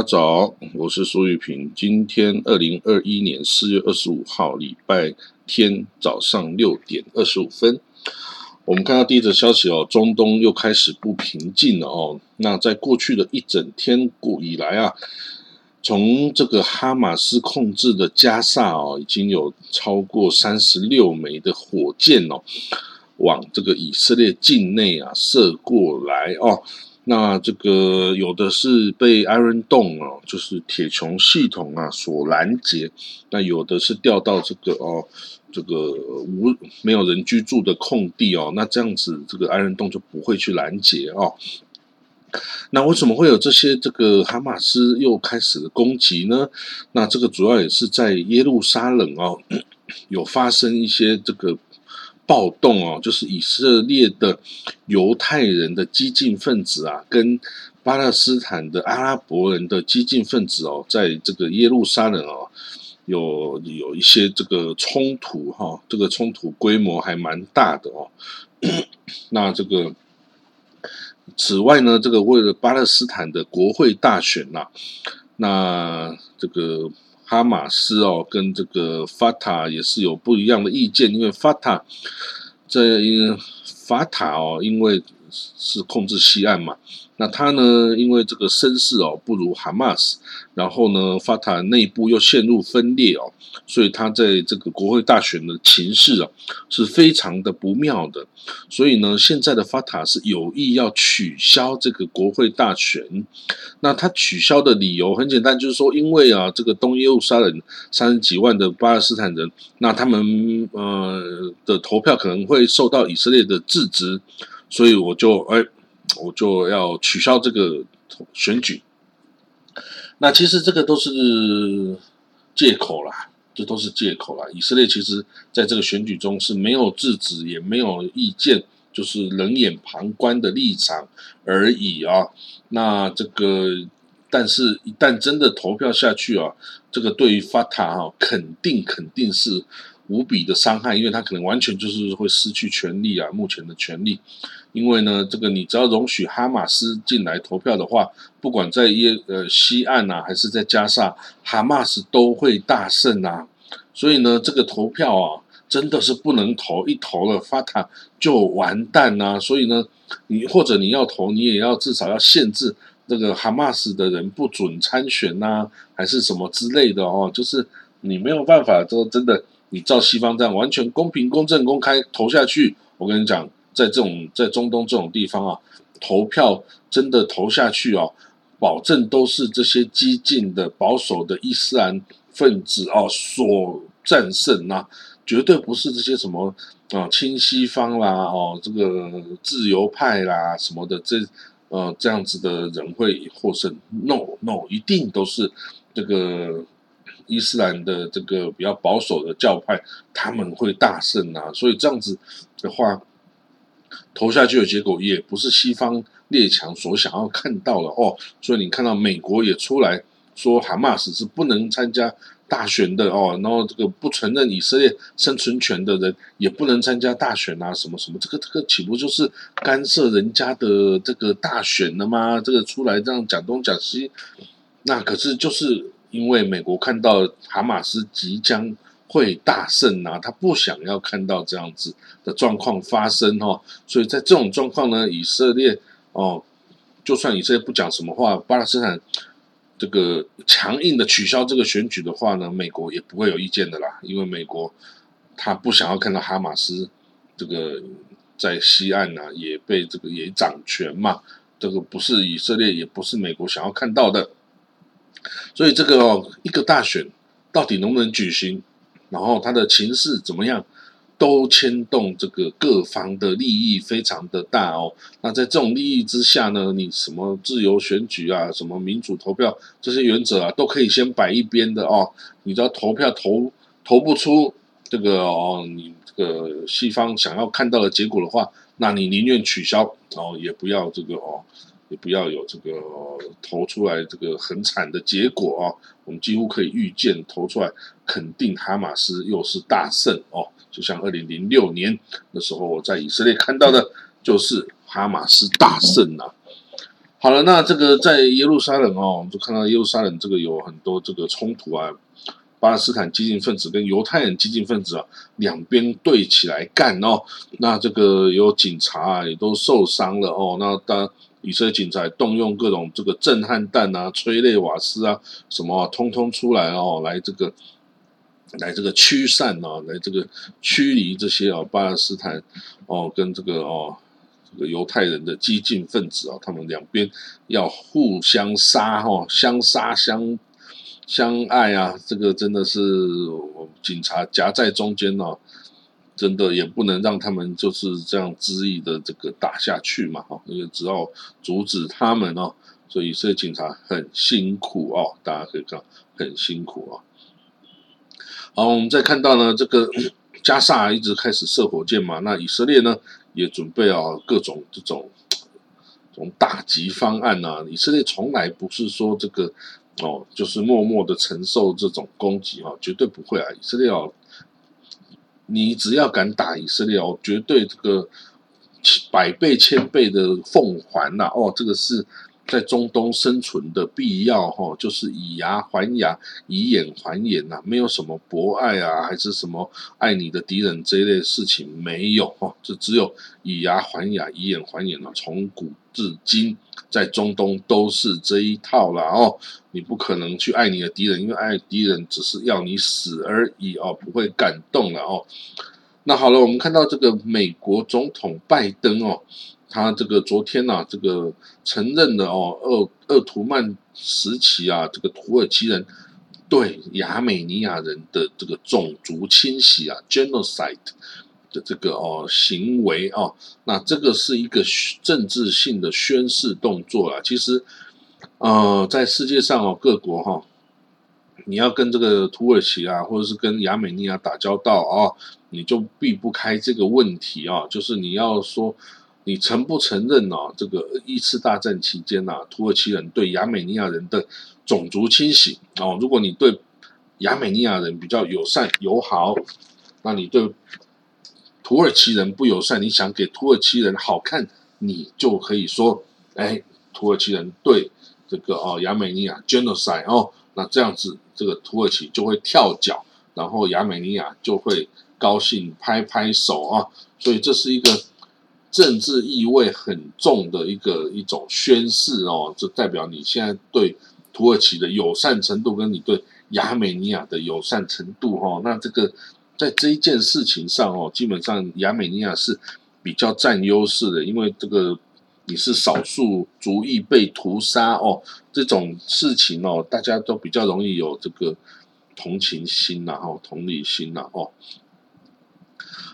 大早，我是苏玉平。今天二零二一年四月二十五号，礼拜天早上六点二十五分，我们看到第一则消息哦，中东又开始不平静了哦。那在过去的一整天过以来啊，从这个哈马斯控制的加萨哦，已经有超过三十六枚的火箭哦，往这个以色列境内啊射过来哦。那这个有的是被 Iron Dome 哦，就是铁穹系统啊所拦截，那有的是掉到这个哦，这个无没有人居住的空地哦，那这样子这个 Iron Dome 就不会去拦截哦。那为什么会有这些这个哈马斯又开始攻击呢？那这个主要也是在耶路撒冷哦，有发生一些这个。暴动哦，就是以色列的犹太人的激进分子啊，跟巴勒斯坦的阿拉伯人的激进分子哦，在这个耶路撒冷哦，有有一些这个冲突哈，这个冲突规模还蛮大的哦。那这个此外呢，这个为了巴勒斯坦的国会大选呐，那这个。哈马斯哦，跟这个法塔也是有不一样的意见，因为法塔在法塔哦，因为是控制西岸嘛。那他呢？因为这个声势哦不如哈马斯，然后呢，法塔内部又陷入分裂哦，所以他在这个国会大选的情势啊是非常的不妙的。所以呢，现在的法塔是有意要取消这个国会大选。那他取消的理由很简单，就是说，因为啊，这个东耶路撒冷三十几万的巴勒斯坦人，那他们呃的投票可能会受到以色列的制止，所以我就哎。我就要取消这个选举，那其实这个都是借口啦，这都是借口啦。以色列其实在这个选举中是没有制止，也没有意见，就是冷眼旁观的立场而已啊。那这个，但是一旦真的投票下去啊，这个对于法塔哈，肯定肯定是无比的伤害，因为他可能完全就是会失去权力啊，目前的权力。因为呢，这个你只要容许哈马斯进来投票的话，不管在耶呃西岸呐，还是在加沙，哈马斯都会大胜啊。所以呢，这个投票啊，真的是不能投，一投了法塔就完蛋呐。所以呢，你或者你要投，你也要至少要限制这个哈马斯的人不准参选呐，还是什么之类的哦。就是你没有办法说真的，你照西方这样完全公平、公正、公开投下去，我跟你讲。在这种在中东这种地方啊，投票真的投下去啊，保证都是这些激进的保守的伊斯兰分子啊所战胜呐，绝对不是这些什么啊亲西方啦哦这个自由派啦什么的这呃这样子的人会获胜。No No，一定都是这个伊斯兰的这个比较保守的教派他们会大胜啊，所以这样子的话。投下去的结果也不是西方列强所想要看到的哦，所以你看到美国也出来说，哈马斯是不能参加大选的哦，然后这个不承认以色列生存权的人也不能参加大选啊，什么什么，这个这个岂不就是干涉人家的这个大选了吗？这个出来这样讲东讲西，那可是就是因为美国看到哈马斯即将。会大胜啊！他不想要看到这样子的状况发生哦，所以在这种状况呢，以色列哦，就算以色列不讲什么话，巴勒斯坦这个强硬的取消这个选举的话呢，美国也不会有意见的啦，因为美国他不想要看到哈马斯这个在西岸啊也被这个也掌权嘛，这个不是以色列，也不是美国想要看到的，所以这个，一个大选到底能不能举行？然后他的情势怎么样，都牵动这个各方的利益非常的大哦。那在这种利益之下呢，你什么自由选举啊，什么民主投票这些原则啊，都可以先摆一边的哦。你只要投票投投不出这个哦，你这个西方想要看到的结果的话，那你宁愿取消哦，也不要这个哦。也不要有这个投出来这个很惨的结果啊！我们几乎可以预见投出来，肯定哈马斯又是大胜哦。就像二零零六年的时候，我在以色列看到的，就是哈马斯大胜啊。好了，那这个在耶路撒冷哦，我们就看到耶路撒冷这个有很多这个冲突啊，巴勒斯坦激进分子跟犹太人激进分子啊，两边对起来干哦，那这个有警察啊也都受伤了哦，那当以色列警察动用各种这个震撼弹啊、催泪瓦斯啊，什么通通出来哦，来这个。来这个驱散啊，来这个驱离这些啊巴勒斯坦哦跟这个哦这个犹太人的激进分子啊，他们两边要互相杀哈，相杀相相爱啊，这个真的是警察夹在中间哦，真的也不能让他们就是这样恣意的这个打下去嘛哈，因为只要阻止他们哦，所以这警察很辛苦哦，大家可以看很辛苦啊。好，我们再看到呢，这个 加萨一直开始射火箭嘛，那以色列呢也准备啊各种这种这种打击方案啊。以色列从来不是说这个哦，就是默默的承受这种攻击哦，绝对不会啊。以色列哦，你只要敢打以色列哦，绝对这个百倍千倍的奉还呐哦，这个是。在中东生存的必要，哈，就是以牙还牙，以眼还眼呐，没有什么博爱啊，还是什么爱你的敌人这一类事情没有，哦，这只有以牙还牙，以眼还眼啊。从古至今，在中东都是这一套了哦。你不可能去爱你的敌人，因为爱敌人只是要你死而已哦，不会感动了哦。那好了，我们看到这个美国总统拜登哦。他这个昨天呐，这个承认了哦，鄂鄂图曼时期啊，这个土耳其人对亚美尼亚人的这个种族清洗啊，genocide 的这个哦行为哦，那这个是一个政治性的宣誓动作了。其实，呃，在世界上哦，各国哈，你要跟这个土耳其啊，或者是跟亚美尼亚打交道啊，你就避不开这个问题啊，就是你要说。你承不承认呢？这个一次大战期间呐，土耳其人对亚美尼亚人的种族清洗哦。如果你对亚美尼亚人比较友善友好，那你对土耳其人不友善，你想给土耳其人好看，你就可以说，哎，土耳其人对这个哦亚美尼亚 genocide 哦，那这样子这个土耳其就会跳脚，然后亚美尼亚就会高兴拍拍手啊。所以这是一个。政治意味很重的一个一种宣誓哦，就代表你现在对土耳其的友善程度，跟你对亚美尼亚的友善程度哈。那这个在这一件事情上哦，基本上亚美尼亚是比较占优势的，因为这个你是少数族裔被屠杀哦，这种事情哦，大家都比较容易有这个同情心呐，哦，同理心呐，哦。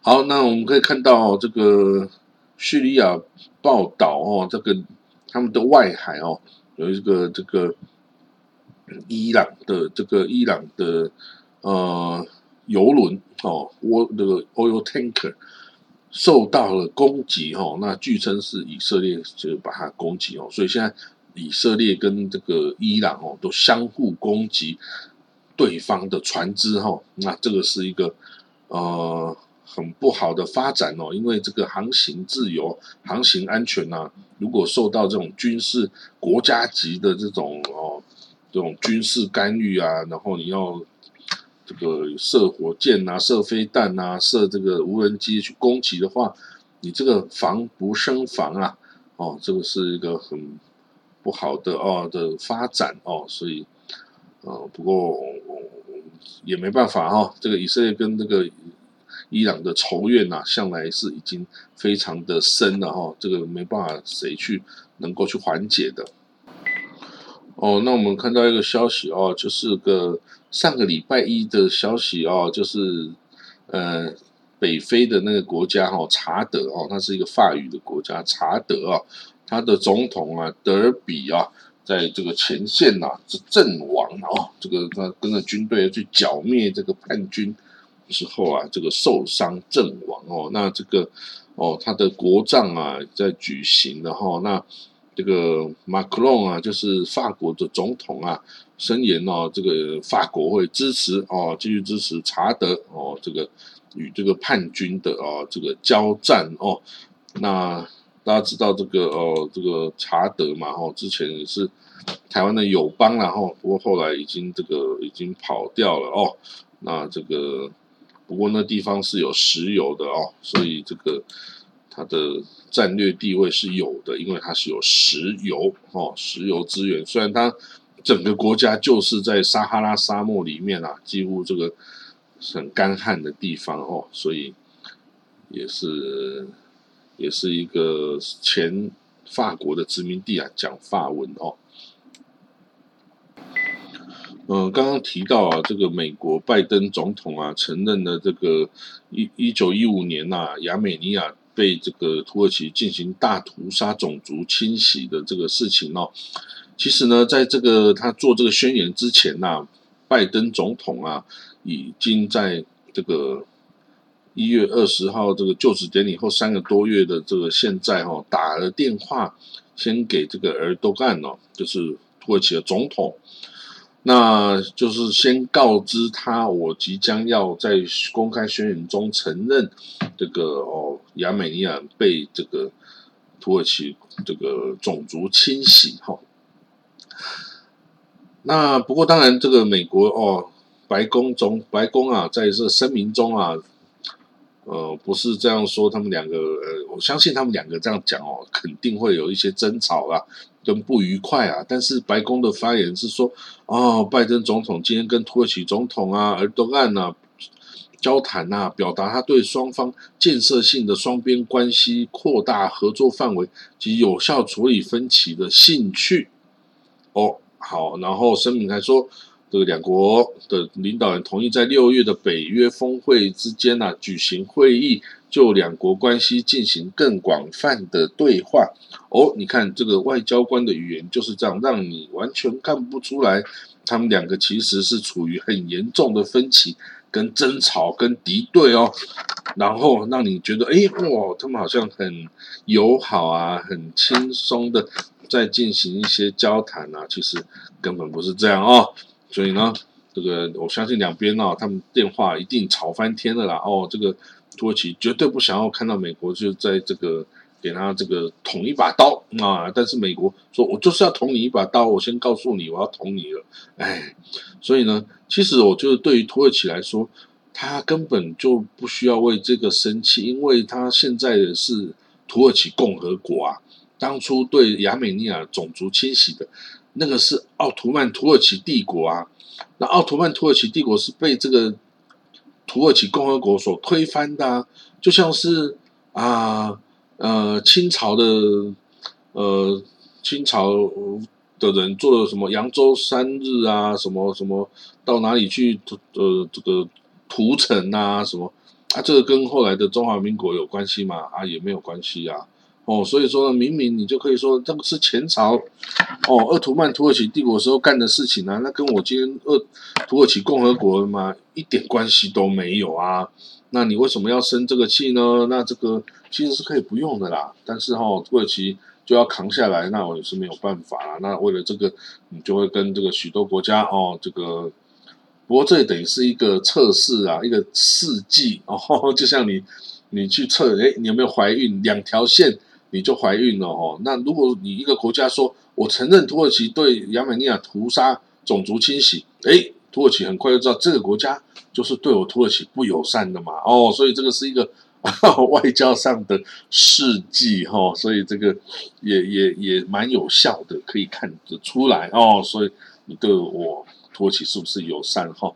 好，那我们可以看到这个。叙利亚报道哦，这个他们的外海哦，有一个这个伊朗的这个伊朗的呃油轮哦，我那个 oil tanker 受到了攻击哦，那据称是以色列就把它攻击哦，所以现在以色列跟这个伊朗哦都相互攻击对方的船只哈，那这个是一个呃。很不好的发展哦，因为这个航行自由、航行安全呐，如果受到这种军事国家级的这种哦，这种军事干预啊，然后你要这个射火箭呐、射飞弹呐、射这个无人机去攻击的话，你这个防不胜防啊，哦，这个是一个很不好的哦的发展哦，所以呃，不过也没办法哈，这个以色列跟这个。伊朗的仇怨呐，向来是已经非常的深了哈，这个没办法谁去能够去缓解的。哦，那我们看到一个消息哦，就是个上个礼拜一的消息哦，就是呃北非的那个国家哈查德哦，它是一个法语的国家查德啊，他的总统啊德尔比啊，在这个前线呐是阵亡哦，这个他跟着军队去剿灭这个叛军。之后啊，这个受伤阵亡哦，那这个哦，他的国葬啊在举行的哈，那这个马克龙啊，就是法国的总统啊，声言哦，这个法国会支持哦，继续支持查德哦，这个与这个叛军的哦这个交战哦，那大家知道这个哦，这个查德嘛，哦，之前也是台湾的友邦，然后不过后来已经这个已经跑掉了哦。那这个不过那地方是有石油的哦，所以这个它的战略地位是有的，因为它是有石油哦，石油资源。虽然它整个国家就是在撒哈拉沙漠里面啊，几乎这个很干旱的地方哦，所以也是也是一个前法国的殖民地啊，讲法文哦。嗯，刚刚提到啊，这个美国拜登总统啊，承认了这个一一九一五年呐，亚美尼亚被这个土耳其进行大屠杀、种族清洗的这个事情哦。其实呢，在这个他做这个宣言之前呐，拜登总统啊，已经在这个一月二十号这个就职典礼后三个多月的这个现在哈，打了电话先给这个尔多干哦，就是土耳其的总统。那就是先告知他，我即将要在公开宣言中承认这个哦，亚美尼亚被这个土耳其这个种族清洗哈。那不过当然，这个美国哦，白宫中白宫啊，在这声明中啊，呃，不是这样说，他们两个呃，我相信他们两个这样讲哦，肯定会有一些争吵啦。跟不愉快啊，但是白宫的发言是说，哦，拜登总统今天跟土耳其总统啊、尔多安呐交谈呐，表达他对双方建设性的双边关系扩大合作范围及有效处理分歧的兴趣。哦，好，然后声明还说，这个两国的领导人同意在六月的北约峰会之间呢举行会议。就两国关系进行更广泛的对话。哦，你看这个外交官的语言就是这样，让你完全看不出来他们两个其实是处于很严重的分歧、跟争吵、跟敌对哦，然后让你觉得哎哇，他们好像很友好啊，很轻松的在进行一些交谈啊，其实根本不是这样哦，所以呢，这个我相信两边哦，他们电话一定吵翻天了啦。哦，这个。土耳其绝对不想要看到美国就在这个给他这个捅一把刀啊！但是美国说：“我就是要捅你一把刀，我先告诉你，我要捅你了。”哎，所以呢，其实我觉得对于土耳其来说，他根本就不需要为这个生气，因为他现在是土耳其共和国啊。当初对亚美尼亚种族清洗的那个是奥图曼土耳其帝国啊，那奥图曼土耳其帝国是被这个。土耳其共和国所推翻的，就像是啊呃清朝的呃清朝的人做了什么扬州三日啊，什么什么到哪里去呃这个屠城啊什么啊，这个跟后来的中华民国有关系吗？啊也没有关系啊。哦，所以说明明你就可以说这个是前朝哦，鄂图曼土耳其帝国时候干的事情啊，那跟我今天鄂土耳其共和国嘛一点关系都没有啊。那你为什么要生这个气呢？那这个其实是可以不用的啦。但是哈，土耳其就要扛下来，那我也是没有办法啦。那为了这个，你就会跟这个许多国家哦，这个不过这也等于是一个测试啊，一个试剂哦，就像你你去测，哎，你有没有怀孕？两条线。你就怀孕了哦。那如果你一个国家说，我承认土耳其对亚美尼亚屠杀、种族清洗，诶，土耳其很快就知道这个国家就是对我土耳其不友善的嘛。哦，所以这个是一个 外交上的事迹哈。所以这个也也也蛮有效的，可以看得出来哦。所以你对我土耳其是不是友善哈？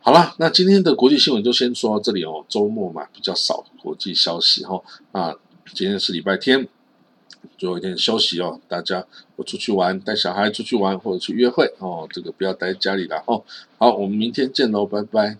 好了，那今天的国际新闻就先说到这里哦。周末嘛，比较少国际消息哈啊。今天是礼拜天，最后一天休息哦。大家我出去玩，带小孩出去玩或者去约会哦，这个不要待家里了哦。好，我们明天见喽，拜拜。